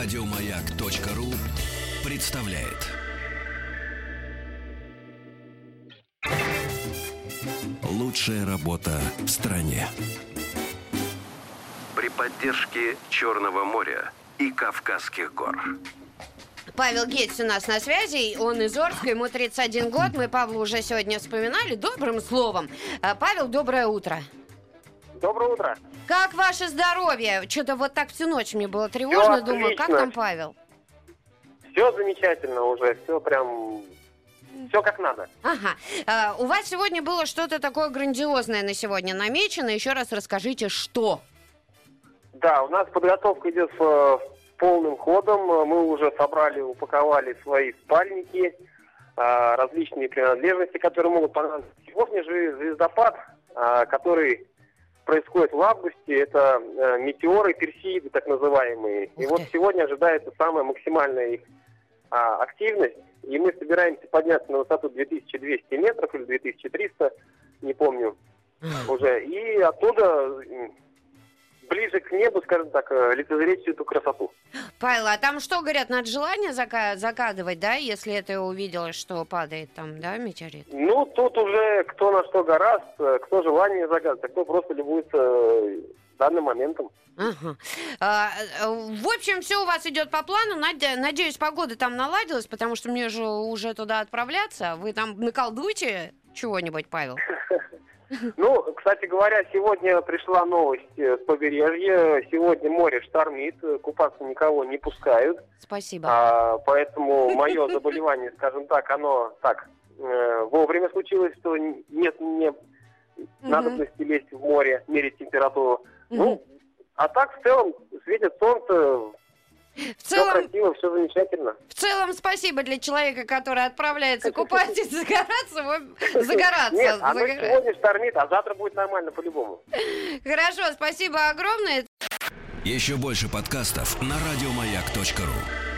Радиомаяк.ру представляет. Лучшая работа в стране. При поддержке Черного моря и Кавказских гор. Павел Гетц у нас на связи, он из Орска, ему 31 год. Мы Павла уже сегодня вспоминали добрым словом. А, Павел, доброе утро. Доброе утро. Как ваше здоровье? Что-то вот так всю ночь мне было тревожно. Всё Думаю, как там Павел? Все замечательно уже, все прям, все как надо. Ага. А, у вас сегодня было что-то такое грандиозное на сегодня намечено. Еще раз расскажите, что? Да, у нас подготовка идет э, полным ходом. Мы уже собрали, упаковали свои спальники, э, различные принадлежности, которые могут понадобиться. Сегодня же звездопад, э, который происходит в августе, это э, метеоры, персеиды так называемые. И вот сегодня ожидается самая максимальная их а, активность. И мы собираемся подняться на высоту 2200 метров или 2300, не помню. уже. И оттуда ближе к небу, скажем так, э, лицезреть всю эту красоту. Павел, а там что, говорят, надо желание зака- загадывать, да, если это увидела, что падает там, да, метеорит? Ну, тут уже кто на что гораст, э, кто желание загадывает, а кто просто любуется э, данным моментом. Ага. А, э, в общем, все у вас идет по плану. Надеюсь, погода там наладилась, потому что мне же уже туда отправляться. Вы там наколдуйте чего-нибудь, Павел. Ну, кстати говоря, сегодня пришла новость э, с побережья. Сегодня море штормит, э, купаться никого не пускают. Спасибо. А, поэтому мое заболевание, скажем так, оно так э, вовремя случилось, что нет Мгм. надобности лезть в море, мерить температуру. Ну, а так в целом светит солнце, В все целом, красиво, все замечательно. в целом, спасибо для человека, который отправляется купаться и загораться. Загораться. Нет, оно загора- сегодня штормит, а завтра будет нормально по-любому. Хорошо, спасибо огромное. Еще больше подкастов на радиомаяк.ру.